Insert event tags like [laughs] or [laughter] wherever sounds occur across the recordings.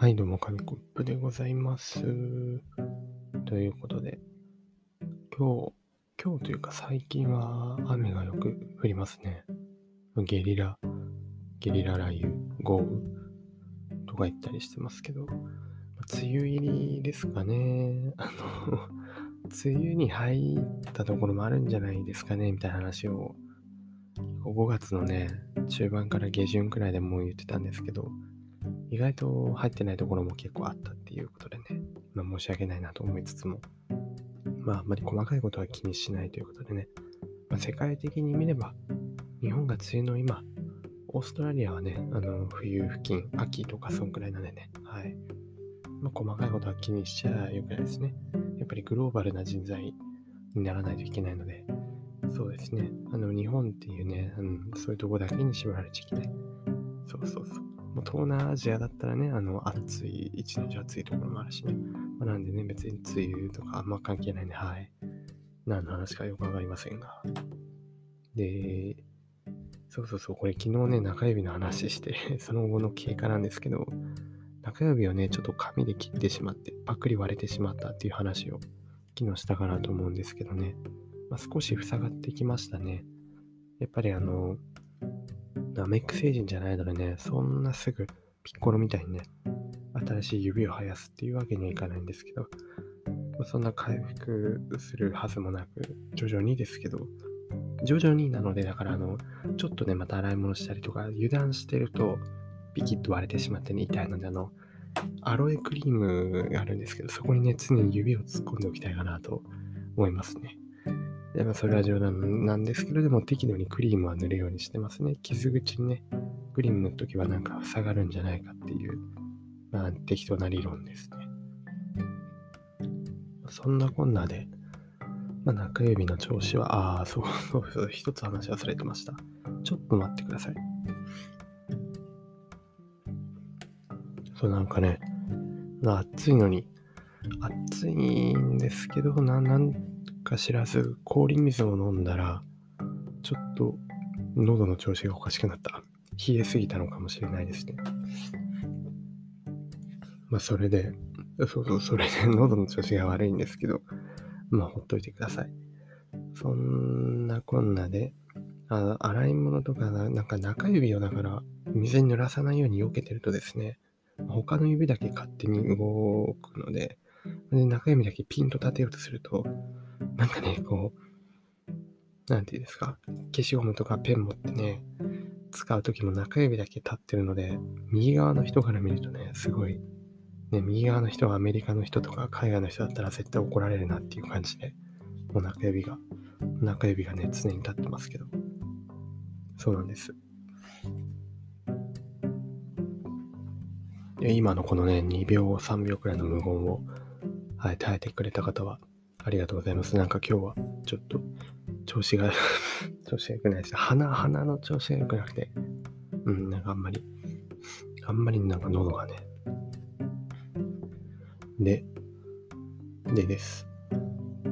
はい、どうも、紙コップでございます。ということで、今日、今日というか最近は雨がよく降りますね。ゲリラ、ゲリラ雷雨、豪雨とか言ったりしてますけど、梅雨入りですかね。あの、[laughs] 梅雨に入ったところもあるんじゃないですかね、みたいな話を、5月のね、中盤から下旬くらいでもう言ってたんですけど、意外と入ってないところも結構あったっていうことでね、まあ、申し訳ないなと思いつつも、まああんまり細かいことは気にしないということでね、まあ、世界的に見れば、日本が梅雨の今、オーストラリアはね、あの冬付近、秋とかそんくらいなんでね、はい。まあ、細かいことは気にしちゃよくないですね。やっぱりグローバルな人材にならないといけないので、そうですね。あの、日本っていうね、うん、そういうとこだけに縛られちゃいけない。そうそうそう。もう東南アジアだったらね、あの、暑い、一日暑いところもあるしね。まあ、なんでね、別に梅雨とかあんま関係ないね。はい。何の話かよくわかりませんが。で、そうそうそう、これ昨日ね、中指の話して、[laughs] その後の経過なんですけど、中指をね、ちょっと紙で切ってしまって、パクリ割れてしまったっていう話を昨日したかなと思うんですけどね。まあ、少し塞がってきましたね。やっぱりあの、ナメック星人じゃないのでね、そんなすぐピッコロみたいにね、新しい指を生やすっていうわけにはいかないんですけど、そんな回復するはずもなく、徐々にですけど、徐々になので、だからあの、ちょっとね、また洗い物したりとか、油断してると、ピキッと割れてしまってね、痛いので、あの、アロエクリームがあるんですけど、そこにね、常に指を突っ込んでおきたいかなと思いますね。でまあ、それは冗談なんですけど、でも適度にクリームは塗るようにしてますね。傷口にね、クリーム塗るときはなんか塞がるんじゃないかっていう、まあ適当な理論ですね。そんなこんなで、まあ、中指の調子は、ああ、そうそうそう、一つ話忘れてました。ちょっと待ってください。そう、なんかね、暑いのに、暑いんですけど、ななんか知らず氷水を飲んだら、ちょっと喉の調子がおかしくなった。冷えすぎたのかもしれないですね。まあ、それで、そうそう、それで [laughs] 喉の調子が悪いんですけど、まあ、ほっといてください。そんなこんなで、あ洗い物とかな、なんか中指をだから水に濡らさないように避けてるとですね、他の指だけ勝手に動くので、で中指だけピンと立てようとすると、なんかね、こう、なんていうんですか、消しゴムとかペン持ってね、使うときも中指だけ立ってるので、右側の人から見るとね、すごい、ね、右側の人はアメリカの人とか海外の人だったら絶対怒られるなっていう感じで、もう中指が、中指がね、常に立ってますけど、そうなんです。今のこのね、2秒、3秒くらいの無言を、はい、耐えてくれた方は、ありがとうございます。なんか今日は、ちょっと、調子が [laughs] 調子が良くないです。鼻、鼻の調子が良くなくて、うん、なんかあんまり、あんまりなんか喉がね。で、でです。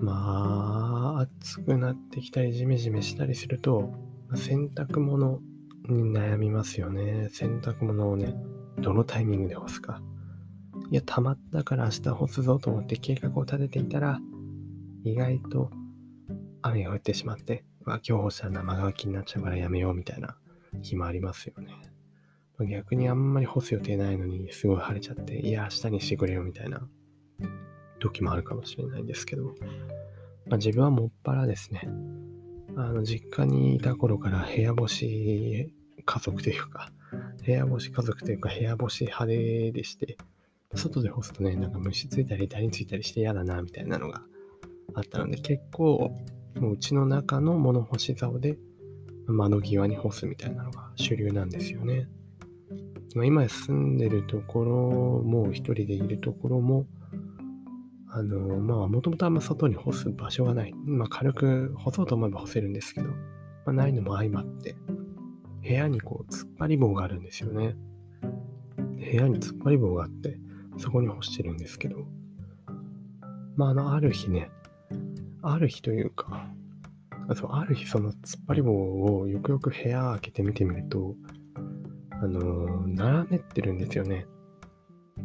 まあ、暑くなってきたり、ジメジメしたりすると、洗濯物に悩みますよね。洗濯物をね、どのタイミングで干すか。いや、溜まったから明日干すぞと思って計画を立てていたら、意外と雨が降ってしまって、まあ、今日干したら生乾きになっちゃうからやめようみたいな日もありますよね。逆にあんまり干す予定ないのにすごい晴れちゃって、いや、明日にしてくれよみたいな時もあるかもしれないんですけど、まあ、自分はもっぱらですね、あの、実家にいた頃から部屋干し家族というか、部屋干し家族というか部屋干し派手でして、外で干すとね、なんか虫ついたりダニついたりして嫌だな、みたいなのがあったので、結構、もううちの中の物干し竿で窓際に干すみたいなのが主流なんですよね。ま、今住んでるところもう、一人でいるところも、あの、まあ、もともとあんま外に干す場所がない。まあ、軽く干そうと思えば干せるんですけど、まあ、ないのも相まって、部屋にこう、突っ張り棒があるんですよね。部屋に突っ張り棒があって、そこに干してるんですけど、まあ、あの、ある日ね、ある日というか、そうある日その突っ張り棒をよくよく部屋開けて見てみると、あのー、並べってるんですよね。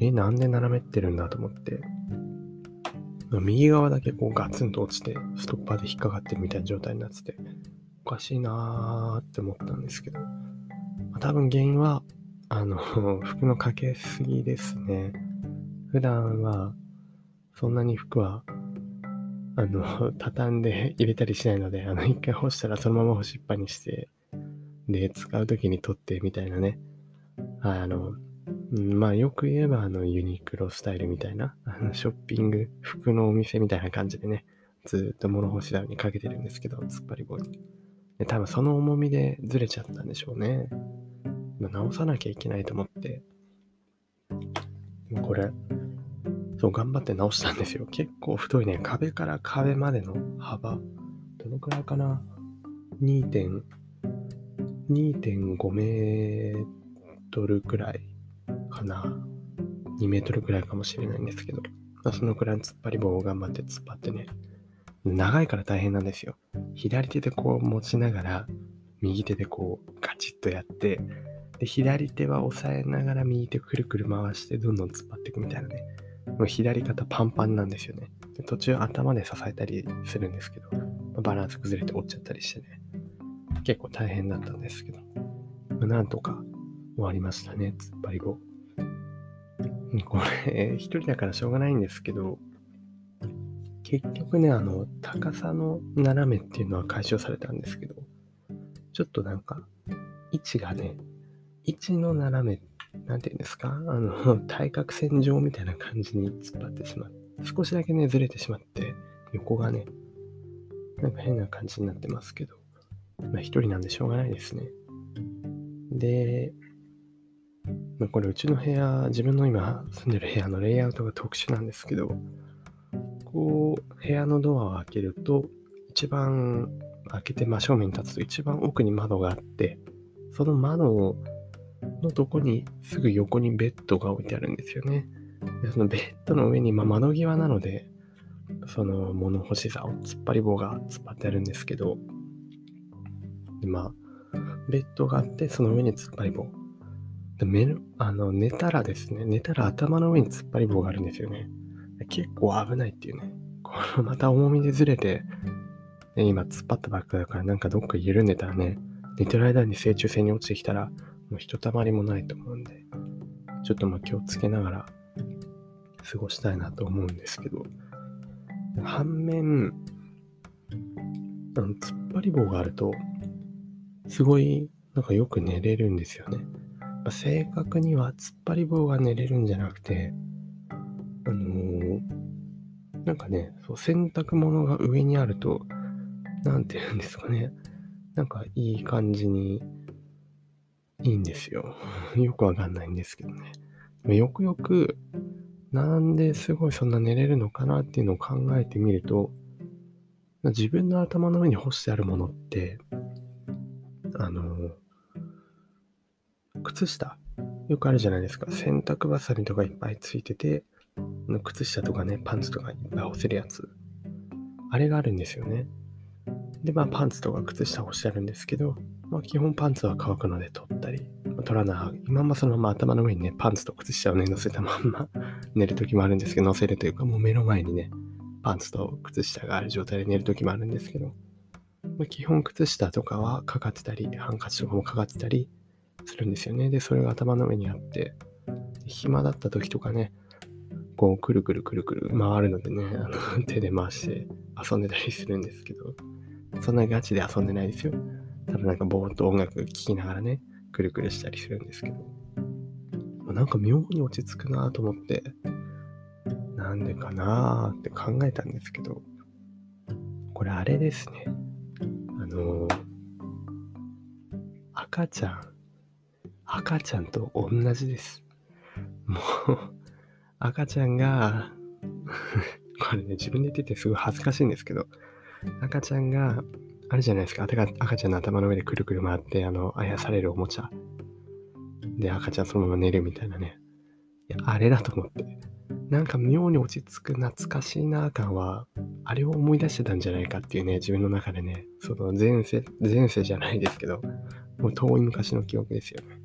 え、なんで斜めってるんだと思って、右側だけこうガツンと落ちて、ストッパーで引っかかってるみたいな状態になってて、おかしいなーって思ったんですけど、まあ、多分原因は、あの、[laughs] 服のかけすぎですね。普段は、そんなに服は、あの、畳んで入れたりしないので、あの、一回干したらそのまま干しっぱにして、で、使う時に取ってみたいなね。あの、まあよく言えばあのユニクロスタイルみたいな、あのショッピング、服のお店みたいな感じでね、ずっと物干し台にかけてるんですけど、突っ張り棒に。で多分その重みでずれちゃったんでしょうね。直さなきゃいけないと思って、これ、そう、頑張って直したんですよ。結構太いね、壁から壁までの幅、どのくらいかな ?2.5 メートルくらいかな。2メートルくらいかもしれないんですけど、まあ、そのくらいの突っ張り棒を頑張って突っ張ってね、長いから大変なんですよ。左手でこう持ちながら、右手でこうガチッとやって、で、左手は押さえながら右手くるくる回してどんどん突っ張っていくみたいなね。もう左肩パンパンなんですよね。で途中頭で支えたりするんですけど、バランス崩れて折っちゃったりしてね。結構大変だったんですけど、まあ、なんとか終わりましたね、突っ張り棒。これ、一人だからしょうがないんですけど、結局ね、あの、高さの斜めっていうのは解消されたんですけど、ちょっとなんか、位置がね、位置の斜め、なんていうんですか？あの、[laughs] 対角線上みたいな感じに突っ張ってしまって、少しだけね、ずれてしまって、横がね、なんか変な感じになってますけど、まあ一人なんでしょうがないですね。で、まあ、これうちの部屋、自分の今住んでる部屋のレイアウトが特殊なんですけど、こう、部屋のドアを開けると、一番開けて真正面に立つと一番奥に窓があって、その窓をのとこにすぐ横にベッドが置いてあるんですよね。でそのベッドの上に、まあ、窓際なので、その物干し座を突っ張り棒が突っ張ってあるんですけど、でまあ、ベッドがあって、その上に突っ張り棒。で目あの寝たらですね、寝たら頭の上に突っ張り棒があるんですよね。結構危ないっていうね。これ [laughs] また重みでずれて、ね、今突っ張ったばっかだからなんかどっか緩んでたらね、寝てる間に正中線に落ちてきたら、もうひとたまりもないと思うんで、ちょっとまあ気をつけながら過ごしたいなと思うんですけど、反面、あの突っ張り棒があると、すごいなんかよく寝れるんですよね。ま正確には突っ張り棒が寝れるんじゃなくて、あのー、なんかね、そう洗濯物が上にあると、なんて言うんですかね。なんかいい感じにいいんですよ。[laughs] よくわかんないんですけどね。よくよく、なんですごいそんな寝れるのかなっていうのを考えてみると、自分の頭の上に干してあるものって、あの、靴下。よくあるじゃないですか。洗濯バサミとかいっぱいついてて、靴下とかね、パンツとかいっぱい干せるやつ。あれがあるんですよね。で、まあパンツとか靴下干してあるんですけど、まあ基本パンツは乾くので取ったり、まあ、取らない。今まそのまま頭の上にね、パンツと靴下をね、乗せたまんま [laughs] 寝るときもあるんですけど、乗せるというかもう目の前にね、パンツと靴下がある状態で寝るときもあるんですけど、まあ、基本靴下とかはかかってたり、ハンカチとかもかかってたりするんですよね。で、それが頭の上にあって、暇だった時とかね、こう、くるくるくるくる回るのでね、あの手で回して遊んでたりするんですけど、そんなガチで遊んでないですよ。ただなんかぼーっと音楽聴きながらね、くるくるしたりするんですけど、なんか妙に落ち着くなと思って、なんでかなーって考えたんですけど、これあれですね。あのー、赤ちゃん、赤ちゃんと同じです。もう赤ちゃんが [laughs] これね、自分で言っててすごい恥ずかしいんですけど、赤ちゃんが、あるじゃないですか、赤ちゃんの頭の上でくるくる回って、あの、あやされるおもちゃ。で、赤ちゃんそのまま寝るみたいなね。いや、あれだと思って。なんか妙に落ち着く懐かしいな感は、あれを思い出してたんじゃないかっていうね、自分の中でね、その前世、前世じゃないですけど、もう遠い昔の記憶ですよね。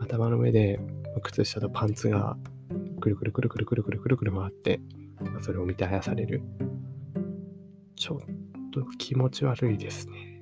頭の上で靴下とパンツがくるくるくるくるくるくるくる回って、それを見てあやされる。ちょっと気持ち悪いですね。